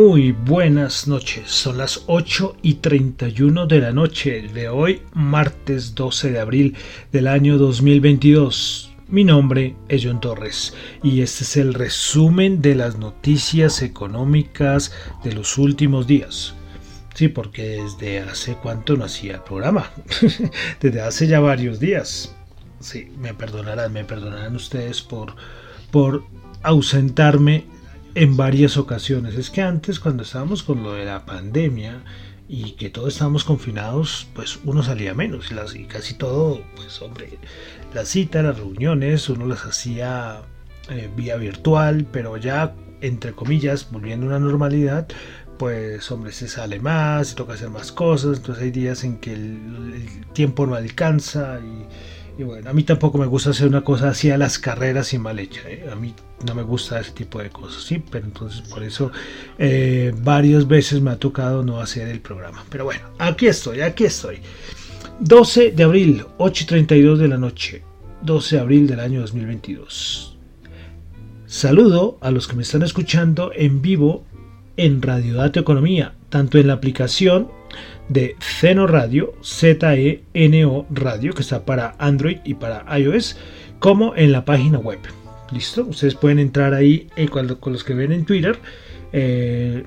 Muy buenas noches, son las 8 y 31 de la noche de hoy, martes 12 de abril del año 2022. Mi nombre es John Torres y este es el resumen de las noticias económicas de los últimos días. Sí, porque desde hace cuánto no hacía el programa, desde hace ya varios días. Sí, me perdonarán, me perdonarán ustedes por, por ausentarme en varias ocasiones. Es que antes cuando estábamos con lo de la pandemia y que todos estábamos confinados, pues uno salía menos y, casi todo, pues hombre, las citas, las reuniones, uno las hacía eh, vía virtual, pero ya entre comillas, volviendo a una normalidad, pues hombre, se sale más, se toca hacer más cosas, entonces hay días en que el, tiempo no alcanza y, bueno, a mí tampoco me gusta hacer una cosa así a las carreras y mal hecha, ¿eh? a mí no me gusta ese tipo de cosas, sí, pero entonces por eso eh, varias veces me ha tocado no hacer el programa. Pero bueno, aquí estoy, aquí estoy. 12 de abril, 8.32 de la noche, 12 de abril del año 2022. Saludo a los que me están escuchando en vivo en Radio Dato Economía, tanto en la aplicación de Zeno Radio, Z-E-N-O Radio, que está para Android y para iOS, como en la página web ¿Listo? Ustedes pueden entrar ahí eh, cuando, con los que ven en Twitter. Eh,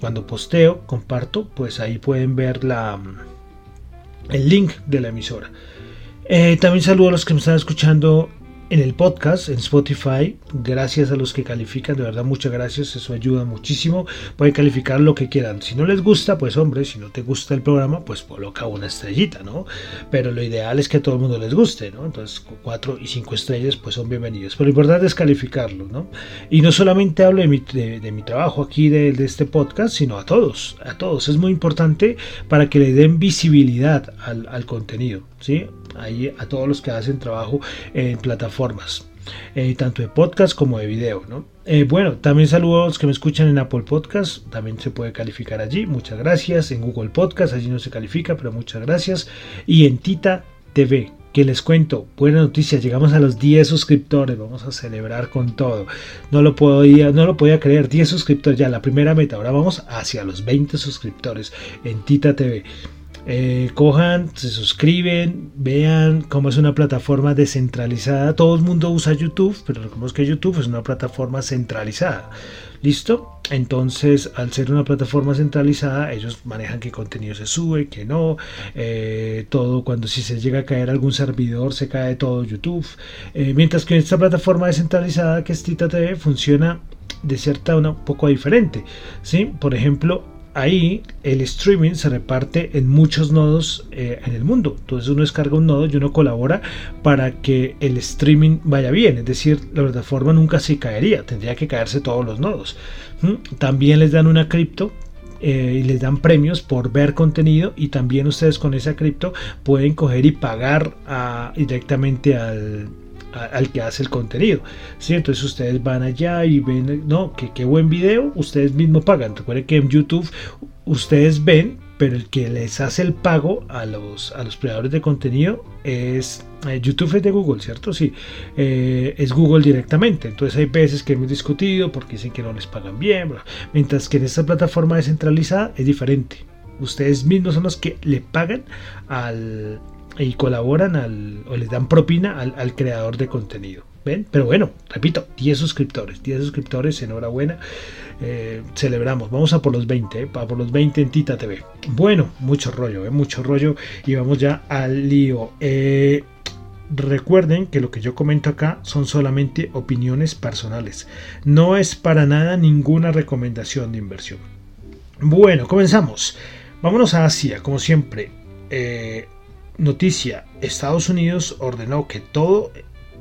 cuando posteo, comparto, pues ahí pueden ver la, el link de la emisora. Eh, también saludo a los que me están escuchando en el podcast, en Spotify. Gracias a los que califican, de verdad muchas gracias, eso ayuda muchísimo. Pueden calificar lo que quieran. Si no les gusta, pues hombre, si no te gusta el programa, pues coloca una estrellita, ¿no? Pero lo ideal es que a todo el mundo les guste, ¿no? Entonces, cuatro y cinco estrellas, pues son bienvenidos. Pero lo importante es calificarlo, ¿no? Y no solamente hablo de mi, trabajo aquí de, este podcast, sino a todos, a todos. Es muy importante para que le den visibilidad al contenido, ¿sí? Ahí a todos los que hacen trabajo en plataformas. Eh, tanto de podcast como de video. ¿no? Eh, bueno, también saludos a los que me escuchan en Apple Podcast, también se puede calificar allí, muchas gracias. En Google Podcast, allí no se califica, pero muchas gracias. Y en Tita TV, que les cuento, buena noticia, llegamos a los 10 suscriptores, vamos a celebrar con todo. No lo podía, no lo podía creer, 10 suscriptores ya, la primera meta, ahora vamos hacia los 20 suscriptores en Tita TV. Eh, cojan, se suscriben, vean cómo es una plataforma descentralizada. Todo el mundo usa YouTube, pero recordemos que YouTube es una plataforma centralizada. ¿Listo? Entonces, al ser una plataforma centralizada, ellos manejan qué contenido se sube, qué no. Eh, todo, cuando si se llega a caer algún servidor, se cae todo YouTube. Eh, mientras que esta plataforma descentralizada, que es Tita TV, funciona de cierta una un poco diferente. ¿sí? Por ejemplo, ahí el streaming se reparte en muchos nodos eh, en el mundo. Entonces uno descarga un nodo y uno colabora para que el streaming vaya bien. Es decir, la plataforma nunca se caería, tendría que caerse todos los nodos. También les dan una cripto eh, y les dan premios por ver contenido y también ustedes con esa cripto pueden coger y pagar directamente al, al que hace el contenido. ¿sí? Entonces ustedes van allá y ven, no, que qué buen video, ustedes mismos pagan. Recuerden que en YouTube ustedes ven, pero el que les hace el pago a los, a los creadores de contenido es eh, YouTube es de Google, ¿cierto? Sí, eh, es Google directamente. Entonces hay veces que hemos discutido porque dicen que no les pagan bien, mientras que en esta plataforma descentralizada es diferente. Ustedes mismos son los que le pagan al, y colaboran al, o les dan propina al, creador de contenido. ¿Ven? Pero bueno, repito, 10 suscriptores, 10 suscriptores, enhorabuena. Eh, celebramos, vamos a por los 20, eh, por los 20 en Tita TV. Bueno, mucho rollo, ¿eh? mucho rollo y vamos ya al lío. Eh, recuerden que lo que yo comento acá son solamente opiniones personales. No es para nada ninguna recomendación de inversión. Bueno, comenzamos. Vámonos a Asia, como siempre. Noticia, Estados Unidos ordenó que todo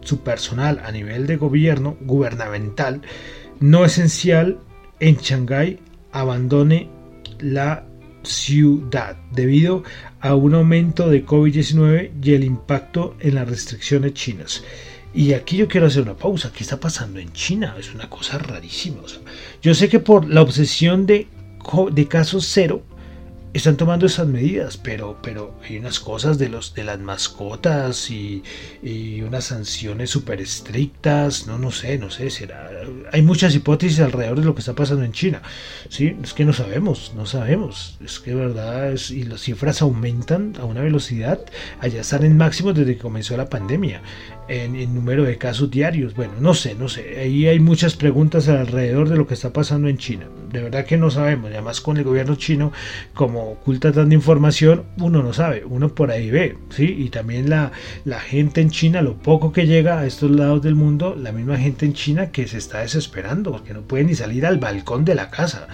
su personal a nivel de gobierno, gubernamental, no esencial en Shanghái abandone la ciudad debido a un aumento de COVID-19 y el impacto en las restricciones chinas. Y aquí yo quiero hacer una pausa. ¿Qué está pasando en China? Es una cosa rarísima. yo sé que por la obsesión de, de casos cero, están tomando esas medidas, pero, pero hay unas cosas de, los, de las mascotas y, unas sanciones súper estrictas, no, no sé, no sé, será, hay muchas hipótesis alrededor de lo que está pasando en China, ¿sí? Es que no sabemos, no sabemos, es que verdad, es, y las cifras aumentan a una velocidad, allá están en máximo desde que comenzó la pandemia, en, número de casos diarios, bueno, no sé, no sé, ahí hay muchas preguntas alrededor de lo que está pasando en China, de verdad que no sabemos, además con el gobierno chino, como oculta tanta información, uno no sabe, uno por ahí ve, ¿sí? Y también la, la gente en China, lo poco que llega a estos lados del mundo, la misma gente en China que se está desesperando, porque no puede ni salir al balcón de la casa.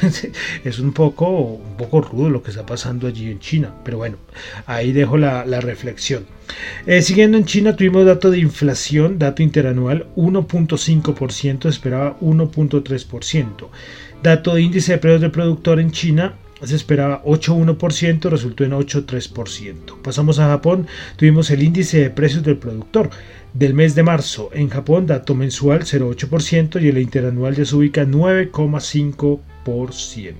es un poco, un poco rudo lo que está pasando allí en China, pero bueno, ahí dejo la, reflexión. Eh, siguiendo en China tuvimos dato de inflación, dato interanual 1.5%, esperaba 1.3%. Dato de índice de precios del productor en China se esperaba 8,1%, resultó en 8,3%. Pasamos a Japón, tuvimos el índice de precios del productor del mes de marzo. En Japón, dato mensual 0,8% y el interanual ya se ubica 9,5%.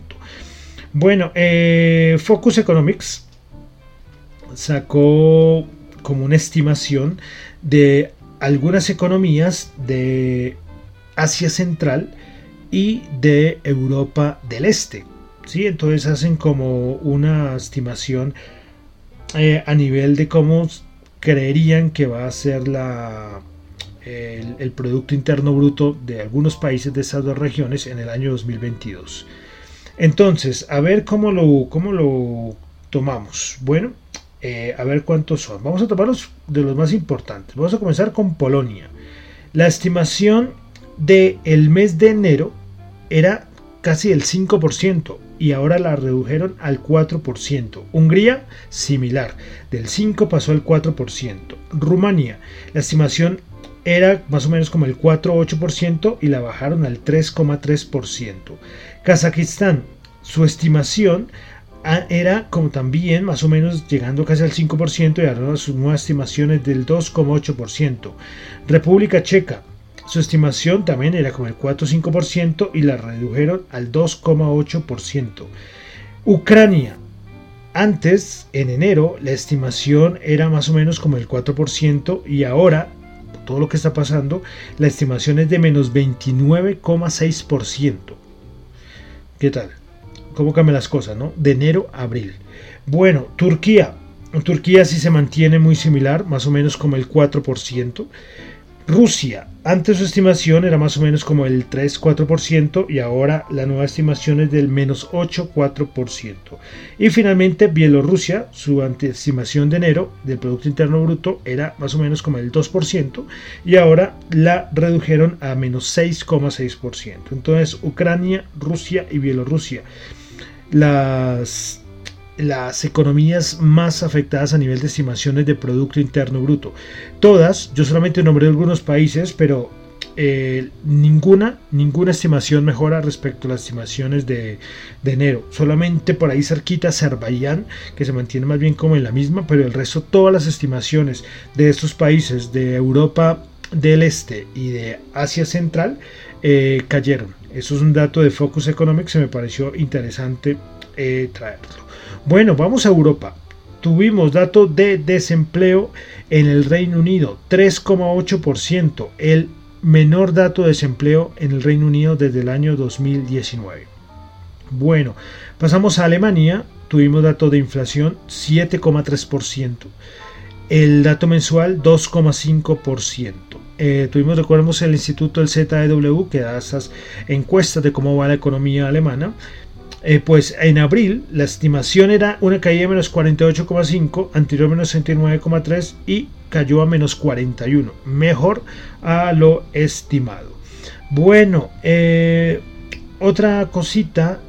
Bueno, eh, Focus Economics sacó como una estimación de algunas economías de Asia Central y de Europa del Este ¿sí? Entonces hacen como una estimación eh, a nivel de cómo creerían que va a ser la, el, Producto Interno Bruto de algunos países de esas dos regiones en el año 2022. Entonces, a ver cómo lo, cómo lo tomamos. Bueno, eh, a ver cuántos son. Vamos a tomarlos de los más importantes. Vamos a comenzar con Polonia. La estimación del el mes de enero era casi el 5% y ahora la redujeron al 4%. Hungría, similar, del 5 pasó al 4%. Rumanía, la estimación era más o menos como el 4,8% y la bajaron al 3,3%. Kazajistán, su estimación era como también más o menos llegando casi al 5% y ahora sus nuevas estimaciones del 2,8%. República Checa, su estimación también era como el 4,5% y la redujeron al 2,8%. Ucrania. Antes, en enero, la estimación era más o menos como el 4% y ahora, todo lo que está pasando, la estimación es de menos 29,6%. ¿Qué tal? ¿Cómo cambian las cosas, no? De enero a abril. Bueno, Turquía. Turquía sí se mantiene muy similar, más o menos como el 4%. Rusia, antes su estimación era más o menos como el 3-4% y ahora la nueva estimación es del menos 8-4%. Y finalmente Bielorrusia, su estimación de enero del Producto Interno Bruto era más o menos como el 2% y ahora la redujeron a menos 6,6%. Entonces Ucrania, Rusia y Bielorrusia. Las las economías más afectadas a nivel de estimaciones de Producto Interno Bruto. Todas, yo solamente nombré algunos países, pero eh, ninguna, ninguna estimación mejora respecto a las estimaciones de, de, enero. Solamente por ahí cerquita Azerbaiyán, que se mantiene más bien como en la misma, pero el resto, todas las estimaciones de estos países de Europa del Este y de Asia Central eh, cayeron. Eso es un dato de Focus Economics, se me pareció interesante eh, traerlo. Bueno, vamos a Europa. Tuvimos dato de desempleo en el Reino Unido, 3,8%, el menor dato de desempleo en el Reino Unido desde el año 2019. Bueno, pasamos a Alemania, tuvimos dato de inflación 7,3%. El dato mensual 2,5%. Eh, tuvimos, recordemos, el Instituto del ZEW que da esas encuestas de cómo va la economía alemana. Eh, pues en abril la estimación era una caída de menos 48,5, anterior menos 69,3 y cayó a menos 41, mejor a lo estimado. Bueno, eh, otra cosita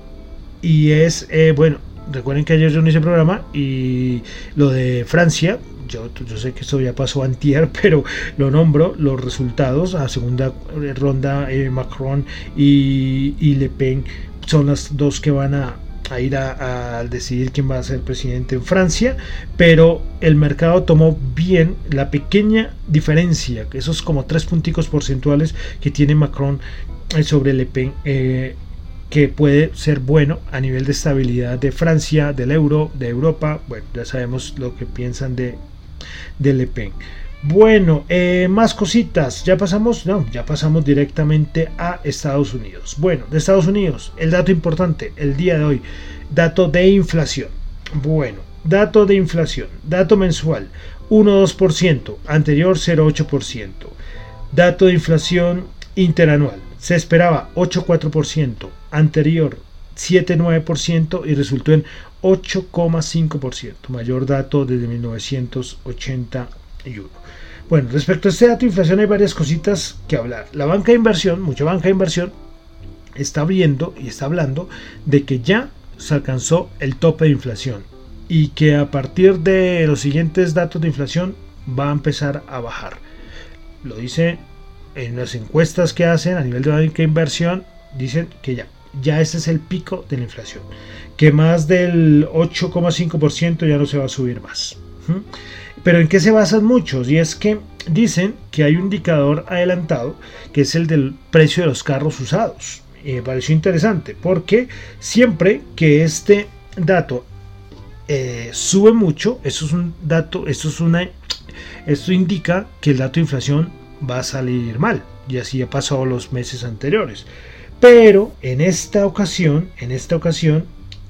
y es, bueno, recuerden que ayer yo no hice programa y lo de Francia, yo, sé que esto ya pasó antier, pero lo nombro, los resultados a segunda ronda Macron y, y Le Pen son las dos que van a, ir a, decidir quién va a ser presidente en Francia, pero el mercado tomó bien la pequeña diferencia, esos como tres punticos porcentuales que tiene Macron eh, sobre Le Pen. Eh, que puede ser bueno a nivel de estabilidad de Francia, del euro, de Europa. Bueno, ya sabemos lo que piensan de, de Le Pen. Bueno, eh, más cositas. Ya pasamos, no, ya pasamos directamente a Estados Unidos. Bueno, de Estados Unidos, el dato importante, el día de hoy, dato de inflación. Bueno, dato de inflación, dato mensual, 1,2%, anterior 0,8%. Dato de inflación interanual, se esperaba 8,4%, anterior 7,9% y resultó en 8,5%, mayor dato desde 1981. Bueno, respecto a este dato de inflación hay varias cositas que hablar. La banca de inversión, mucha banca de inversión, está viendo y está hablando de que ya se alcanzó el tope de inflación y que a partir de los siguientes datos de inflación va a empezar a bajar. Lo dice en las encuestas que hacen a nivel de banca de inversión, dicen que ya, ya ese es el pico de la inflación, que más del 8,5% ya no se va a subir más. Pero ¿en qué se basan muchos? Y es que dicen que hay un indicador adelantado que es el del precio de los carros usados. Y me pareció interesante porque siempre que este dato eh, sube mucho, eso es un dato, es una, esto indica que el dato de inflación va a salir mal. Y así ha pasado los meses anteriores. Pero en esta ocasión, en esta ocasión,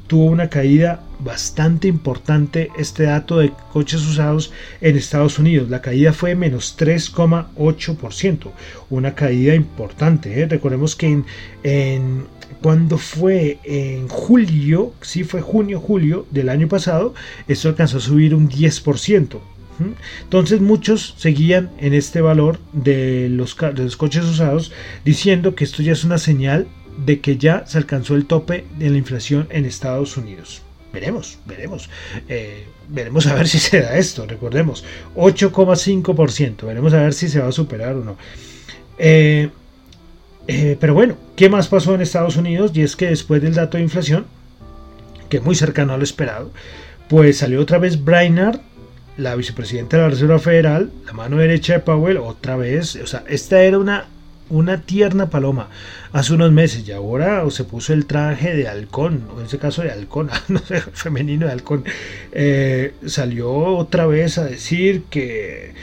tuvo una caída bastante importante este dato de coches usados en Estados Unidos. La caída fue menos 3,8%, una caída importante. ¿eh? Recordemos que en, cuando fue en julio, sí fue junio, julio del año pasado, esto alcanzó a subir un 10%. Entonces muchos seguían en este valor de los, de los coches usados diciendo que esto ya es una señal de que ya se alcanzó el tope de la inflación en Estados Unidos. Veremos, veremos. Eh, veremos a ver si se da esto, recordemos. 8,5%. Veremos a ver si se va a superar o no. Eh, eh, pero bueno, ¿qué más pasó en Estados Unidos? Y es que después del dato de inflación, que es muy cercano a lo esperado, pues salió otra vez Brainard, la vicepresidenta de la Reserva Federal, la mano derecha de Powell, otra vez. O sea, esta era una una tierna paloma hace unos meses y ahora se puso el traje de halcón, o en ese caso de halcón, no sé, femenino de halcón, eh, salió otra vez a decir que,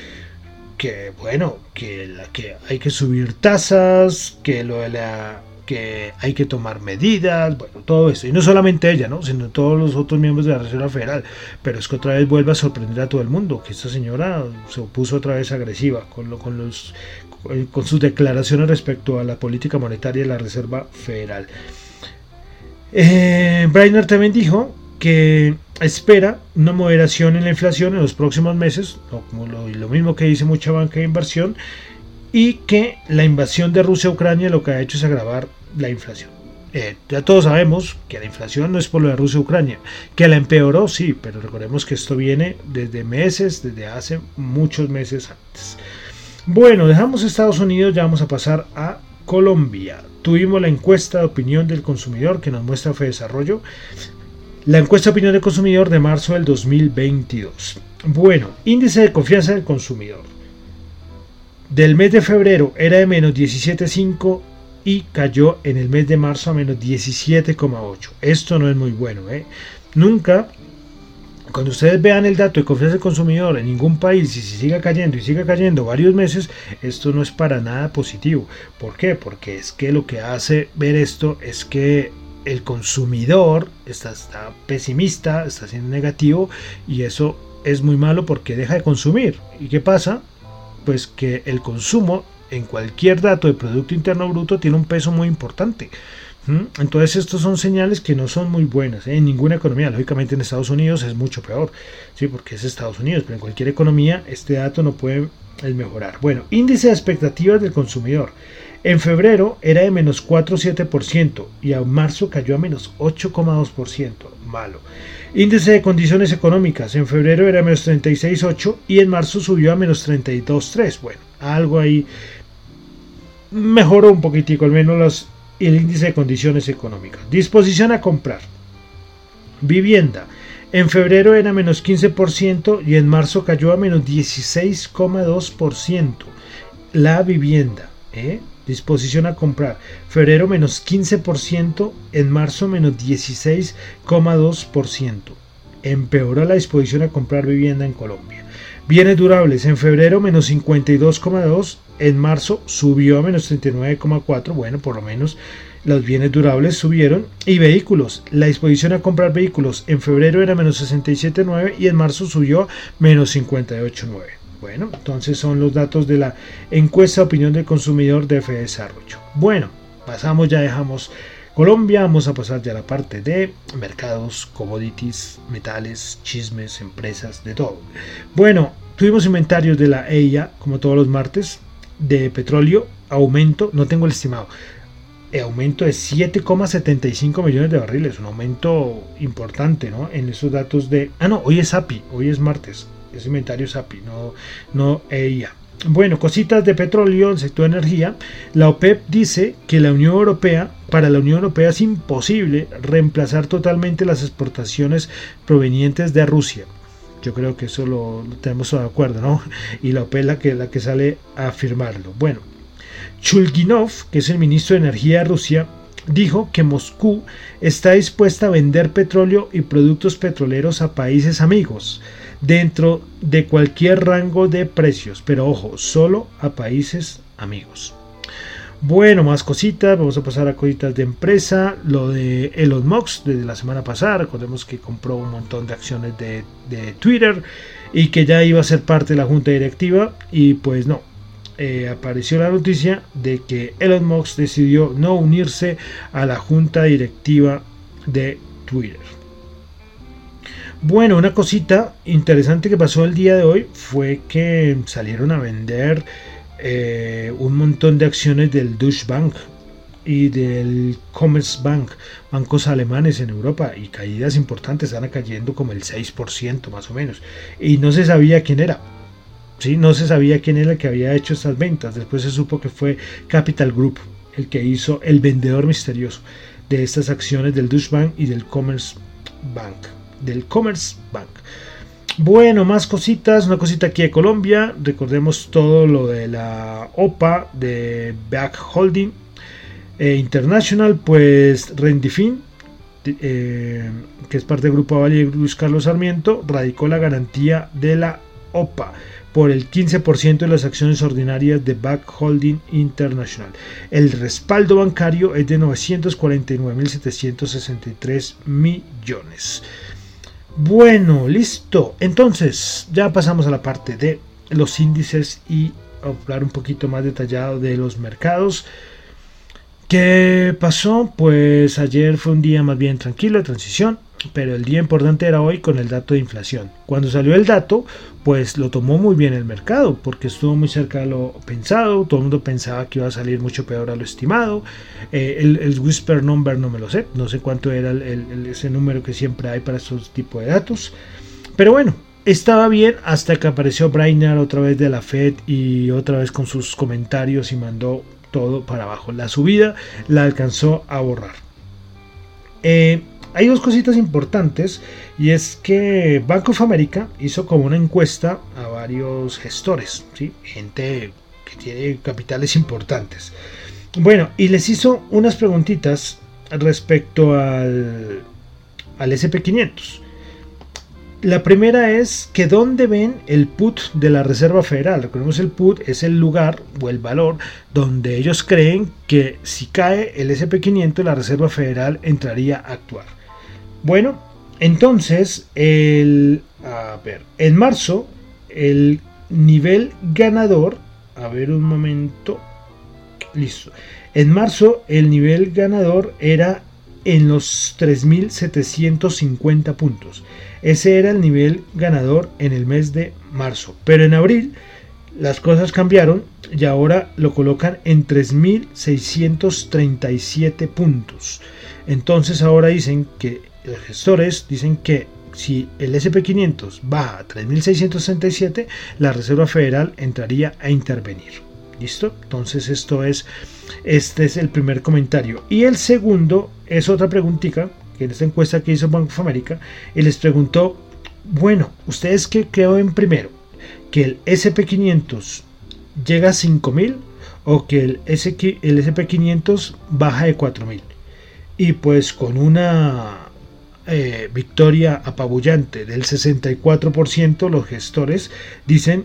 que bueno, que, que hay que subir tasas, que lo de la que hay que tomar medidas, bueno, todo eso. Y no solamente ella, ¿no? sino todos los otros miembros de la Reserva Federal. Pero es que otra vez vuelve a sorprender a todo el mundo, que esta señora se puso otra vez agresiva con, lo, con, los, eh, con sus declaraciones respecto a la política monetaria de la Reserva Federal. Eh, Brainerd también dijo que espera una moderación en la inflación en los próximos meses, lo, lo, mismo que dice mucha banca de inversión, y que la invasión de Rusia a Ucrania lo que ha hecho es agravar la inflación. Eh, ya todos sabemos que la inflación no es por lo de Rusia Ucrania, que la empeoró, sí, pero recordemos que esto viene desde meses, desde hace muchos meses antes. Bueno, dejamos Estados Unidos, ya vamos a pasar a Colombia. Tuvimos la encuesta de opinión del consumidor que nos muestra Fe Desarrollo. La encuesta de opinión del consumidor de marzo del 2022. Bueno, índice de confianza del consumidor. Del mes de febrero era de menos 17.5 y cayó en el mes de marzo a menos 17,8. Esto no es muy bueno. ¿eh? Nunca cuando ustedes vean el dato de confianza del consumidor en ningún país y si siga cayendo y siga cayendo varios meses, esto no es para nada positivo. ¿Por qué? Porque es que lo que hace ver esto es que el consumidor está, pesimista, está siendo negativo y eso es muy malo porque deja de consumir. ¿Y qué pasa? Pues que el consumo en cualquier dato de Producto Interno Bruto tiene un peso muy importante. Entonces estos son señales que no son muy buenas ¿eh? en ninguna economía. Lógicamente en Estados Unidos es mucho peor, sí, porque es Estados Unidos, pero en cualquier economía este dato no puede mejorar. Bueno, índice de expectativas del consumidor. En febrero era de menos 4,7% y a marzo cayó a menos 8,2%. Malo. Índice de condiciones económicas. En febrero era menos 36,8 y en marzo subió a menos 32,3. Bueno, algo ahí mejoró un poquitico, al menos el índice de condiciones económicas. Disposición a comprar. Vivienda. En febrero era menos 15% y en marzo cayó a menos 16,2%. La vivienda. ¿eh? Disposición a comprar. Febrero menos 15%, en marzo menos 16,2%. Empeoró la disposición a comprar vivienda en Colombia. Bienes durables. En febrero menos 52,2%, en marzo subió a menos 39,4, bueno, por lo menos los bienes durables subieron. Y vehículos, la disposición a comprar vehículos en febrero era menos 67,9 y en marzo subió menos 58,9. Bueno, entonces son los datos de la encuesta de opinión del consumidor de F Desarrollo. Bueno, pasamos, ya dejamos Colombia, vamos a pasar ya a la parte de mercados, commodities, metales, chismes, empresas, de todo. Bueno, tuvimos inventarios de la EIA, como todos los martes, de petróleo, aumento, no tengo el estimado, el aumento de 7,75 millones de barriles, un aumento importante, ¿no? En esos datos de... Ah, no, hoy es API, hoy es martes, es inventario API, no, no EIA. Bueno, cositas de petróleo, el sector de energía. La OPEP dice que la Unión Europea, para la Unión Europea es imposible reemplazar totalmente las exportaciones provenientes de Rusia. Yo creo que eso lo, tenemos de acuerdo, ¿no? Y la OPEP la que, la que sale a afirmarlo. Bueno, Chulginov, que es el ministro de Energía de Rusia, dijo que Moscú está dispuesta a vender petróleo y productos petroleros a países amigos dentro de cualquier rango de precios, pero ojo, solo a países amigos. Bueno, más cositas, vamos a pasar a cositas de empresa, lo de Elon Musk desde la semana pasada, recordemos que compró un montón de acciones de, Twitter y que ya iba a ser parte de la junta directiva. Y pues no, eh, apareció la noticia de que Elon Musk decidió no unirse a la junta directiva de Twitter. Bueno, una cosita interesante que pasó el día de hoy fue que salieron a vender eh, un montón de acciones del Deutsche Bank y del Commerzbank, bancos alemanes en Europa, y caídas importantes, están cayendo como el 6% más o menos. Y no se sabía quién era. ¿sí? No se sabía quién era el que había hecho estas ventas. Después se supo que fue Capital Group el que hizo el vendedor misterioso de estas acciones del Deutsche Bank y del Commerzbank. Del Commerzbank. Bueno, más cositas, una cosita aquí de Colombia, recordemos todo lo de la OPA de Back Holding eh, International, pues Rendifin, eh, que es parte del grupo Valle Luis Carlos Sarmiento, radicó la garantía de la OPA por el 15% de las acciones ordinarias de Back Holding International. El respaldo bancario es de 949.763 millones. Bueno, listo. Entonces, ya pasamos a la parte de los índices y hablar un poquito más detallado de los mercados. ¿Qué pasó? Pues ayer fue un día más bien tranquilo de transición pero el día importante era hoy con el dato de inflación. Cuando salió el dato, pues lo tomó muy bien el mercado, porque estuvo muy cerca de lo pensado, todo el mundo pensaba que iba a salir mucho peor a lo estimado. Eh, el, whisper number no me lo sé, no sé cuánto era ese número que siempre hay para estos tipos de datos, pero bueno. Estaba bien hasta que apareció Brainerd otra vez de la Fed y otra vez con sus comentarios y mandó todo para abajo. La subida la alcanzó a borrar. Eh, hay dos cositas importantes y es que Bank of America hizo como una encuesta a varios gestores, gente que tiene capitales importantes. Bueno, y les hizo unas preguntitas respecto al, al SP500. La primera es que dónde ven el put de la Reserva Federal. Recordemos el put es el lugar o el valor donde ellos creen que si cae el SP500 la Reserva Federal entraría a actuar. Bueno, entonces el a ver, en marzo el nivel ganador, a ver un momento, listo. En marzo el nivel ganador era en los 3.750 puntos. Ese era el nivel ganador en el mes de marzo. Pero en abril las cosas cambiaron y ahora lo colocan en 3.637 puntos. Entonces ahora dicen que los gestores dicen que si el SP500 baja a 3.667, la Reserva Federal entraría a intervenir. ¿Listo? Entonces esto es, este es el primer comentario. Y el segundo es otra preguntita, que en esta encuesta que hizo Bank of America, y les preguntó, bueno, ¿ustedes qué en primero? ¿Que el SP500 llega a 5.000 o que el SP500 baja de 4.000? Y pues con una eh, victoria apabullante del 64%, los gestores dicen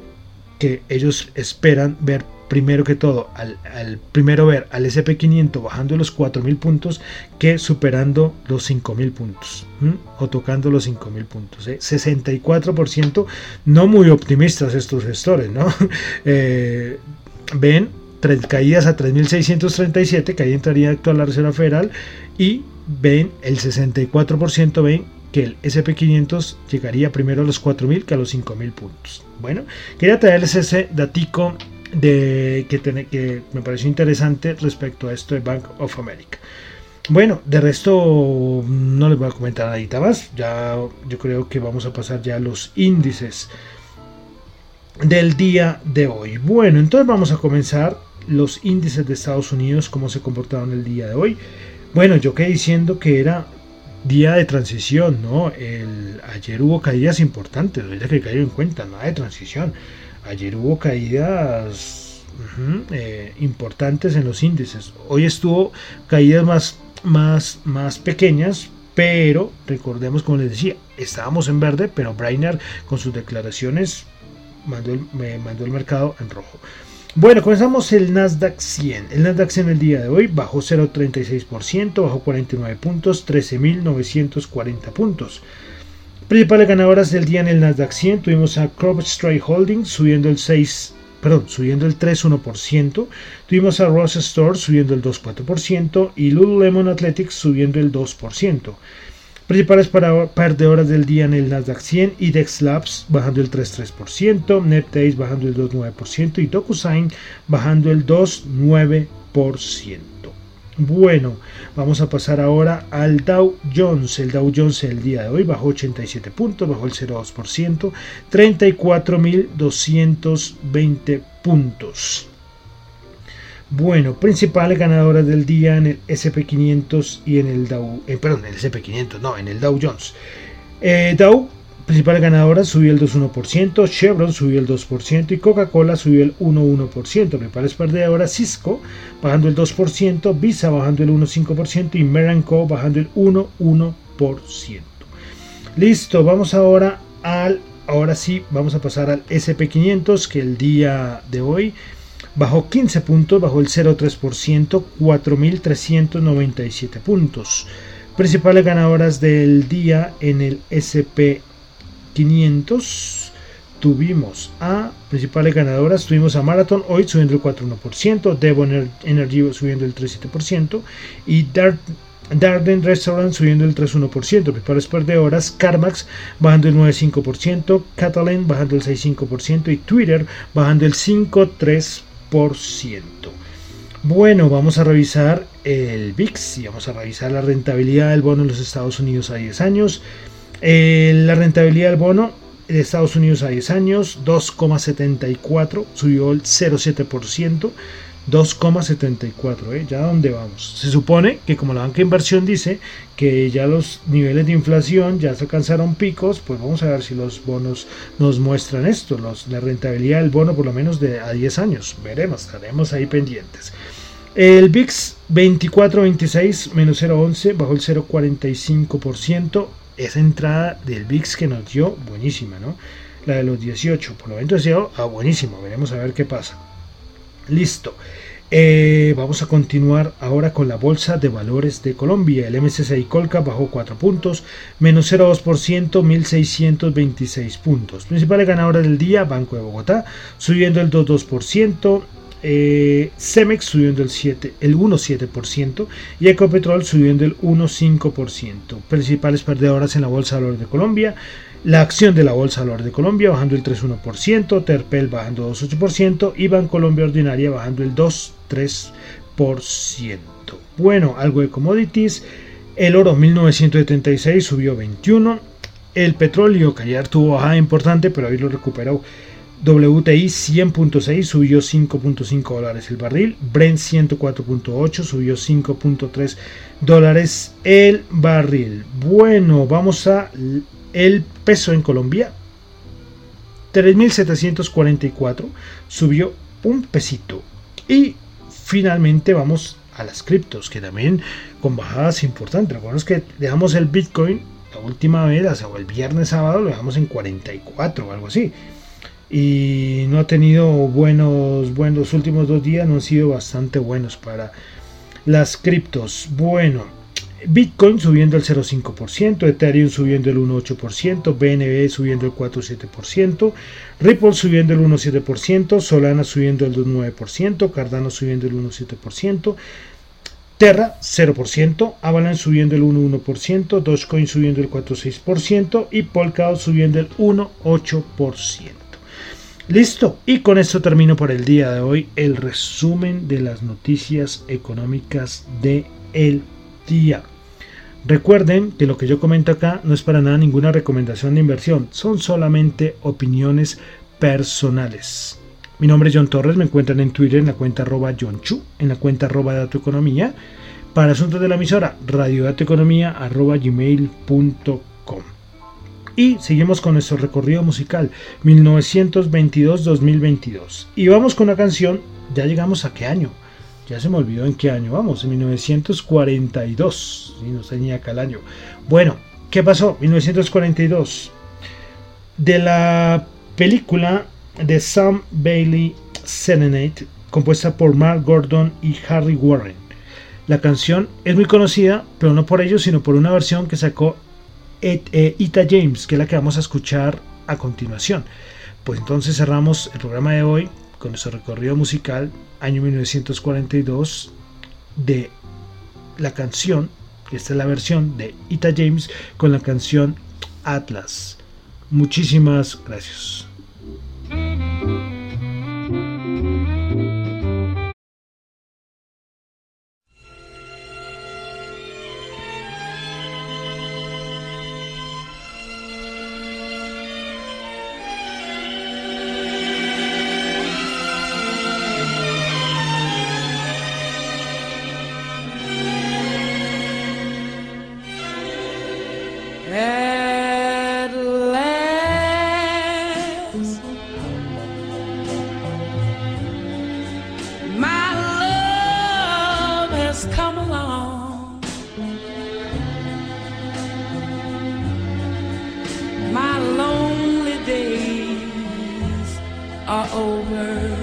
que ellos esperan ver primero que todo, al, primero ver al SP500 bajando los 4.000 puntos que superando los 5.000 puntos o tocando los 5.000 puntos. 64%, ¿eh? no muy optimistas estos gestores, ¿no? Eh, ven tres caídas a 3.637, que ahí entraría a actuar la Reserva Federal, y ven el 64% ven que el SP500 llegaría primero a los 4.000 que a los 5.000 puntos. Bueno, quería traerles ese datico de, que, que me pareció interesante respecto a esto de Bank of America. Bueno, de resto no les voy a comentar nada más. Ya yo creo que vamos a pasar ya a los índices del día de hoy. Bueno, entonces vamos a comenzar los índices de Estados Unidos, cómo se comportaron el día de hoy. Bueno, yo quedé diciendo que era día de transición, ¿no? El, ayer hubo caídas importantes, hay que caer en cuenta, nada de transición. Ayer hubo caídas eh, importantes en los índices. Hoy estuvo caídas más, más, más pequeñas, pero recordemos, como les decía, estábamos en verde, pero Brainer con sus declaraciones mandó me mandó el mercado en rojo. Bueno, comenzamos el Nasdaq 100. El Nasdaq 100 el día de hoy bajó 0,36%, bajó 49 puntos, 13.940 puntos. Principales ganadoras del día en el Nasdaq 100 tuvimos a Strike Holdings subiendo el 6, perdón, subiendo el 3,1%. Tuvimos a Ross Store subiendo el 2,4% y Lululemon Athletics subiendo el 2%. Principales perdedoras del día en el Nasdaq 100, IDEX Labs bajando el 3,3%, NetDays bajando el 2,9% y DocuSign bajando el 2,9%. Bueno, vamos a pasar ahora al Dow Jones. El Dow Jones el día de hoy bajó 87 puntos, bajó el 0,2%, 34.220 puntos. Bueno, principales ganadoras del día en el SP500 y en el Dow, eh, perdón, en el SP500, no, en el Dow Jones. Eh, Dow, principales ganadoras, subió el 2,1%, Chevron subió el 2% y Coca-Cola subió el 1,1%. Principales perdedoras, Cisco bajando el 2%, Visa bajando el 1,5% y Meranco bajando el 1,1%. Listo, vamos ahora al, ahora sí, vamos a pasar al SP500 que el día de hoy Bajó 15 puntos, bajó el 0,3%, 4.397 puntos. Principales ganadoras del día en el SP500 tuvimos a principales ganadoras, tuvimos a Marathon hoy subiendo el 4,1%, Devon Energy subiendo el 3,7% y Darden Restaurant subiendo el 3,1%, principales perdedoras, Carmax bajando el 9,5%, Catalan bajando el 6,5% y Twitter bajando el 5,3%. Bueno, vamos a revisar el VIX y vamos a revisar la rentabilidad del bono en los Estados Unidos a 10 años. Eh, la rentabilidad del bono de Estados Unidos a 10 años, 2,74, subió el 0,7%. 2,74, ¿eh? ¿Ya dónde vamos? Se supone que como la banca de inversión dice que ya los niveles de inflación ya se alcanzaron picos, pues vamos a ver si los bonos nos muestran esto, la rentabilidad del bono por lo menos de a 10 años. Veremos, estaremos ahí pendientes. El VIX 24.26 menos 0.11 bajo el 0.45%. esa entrada del VIX que nos dio, buenísima, ¿no? La de los 18, por lo menos deseo, ah, buenísimo, veremos a ver qué pasa. Listo. Eh, vamos a continuar ahora con la Bolsa de Valores de Colombia. El MSCI Colca bajó 4 puntos, menos 0,2%, 1.626 puntos. Principales ganadores del día, Banco de Bogotá, subiendo el 2,2%. Eh, Cemex subiendo el, 7, el 1,7% y Ecopetrol subiendo el 1,5%. Principales perdedoras en la Bolsa de Valores de Colombia. La acción de la Bolsa de Valores de Colombia bajando el 3,1%, Terpel bajando 2,8% y Bancolombia Ordinaria bajando el 2,3%. Bueno, algo de commodities. El oro 1976 subió 21. El petróleo que ayer tuvo bajada importante, pero hoy lo recuperó. WTI 100.6 subió 5.5 dólares el barril. Brent 104.8 subió 5.3 dólares el barril. Bueno, vamos a el peso en Colombia, 3.744, subió un pesito. Y finalmente vamos a las criptos, que también con bajadas importantes. Recuerden que dejamos el Bitcoin la última vez, o el viernes sábado, lo dejamos en 44 o algo así. Y no ha tenido buenos, buenos, últimos dos días no han sido bastante buenos para las criptos. Bueno, Bitcoin subiendo el 0,5%, Ethereum subiendo el 1,8%, BNB subiendo el 4,7%, Ripple subiendo el 1,7%, Solana subiendo el 2,9%, Cardano subiendo el 1,7%, Terra 0%, Avalanche subiendo el 1,1%, Dogecoin subiendo el 4,6% y Polkadot subiendo el 1,8%. Listo, y con esto termino por el día de hoy el resumen de las noticias económicas de el día. Recuerden que lo que yo comento acá no es para nada ninguna recomendación de inversión, son solamente opiniones personales. Mi nombre es John Torres, me encuentran en Twitter en la cuenta arroba John Chu, en la cuenta arroba Dato Economía, para asuntos de la emisora radiodatoeconomía arroba gmail.com. Y seguimos con nuestro recorrido musical 1922-2022. Y vamos con una canción, ya llegamos a qué año, ya se me olvidó en qué año vamos, en 1942. Y no tenía acá el año. Bueno, ¿qué pasó? 1942. De la película de Sam Bailey Serenade, compuesta por Mark Gordon y Harry Warren. La canción es muy conocida, pero no por ello, sino por una versión que sacó eh, Ita James, que es la que vamos a escuchar a continuación. Pues entonces cerramos el programa de hoy con nuestro recorrido musical año 1942 de la canción, esta es la versión de Ita James con la canción Atlas. Muchísimas gracias. are over.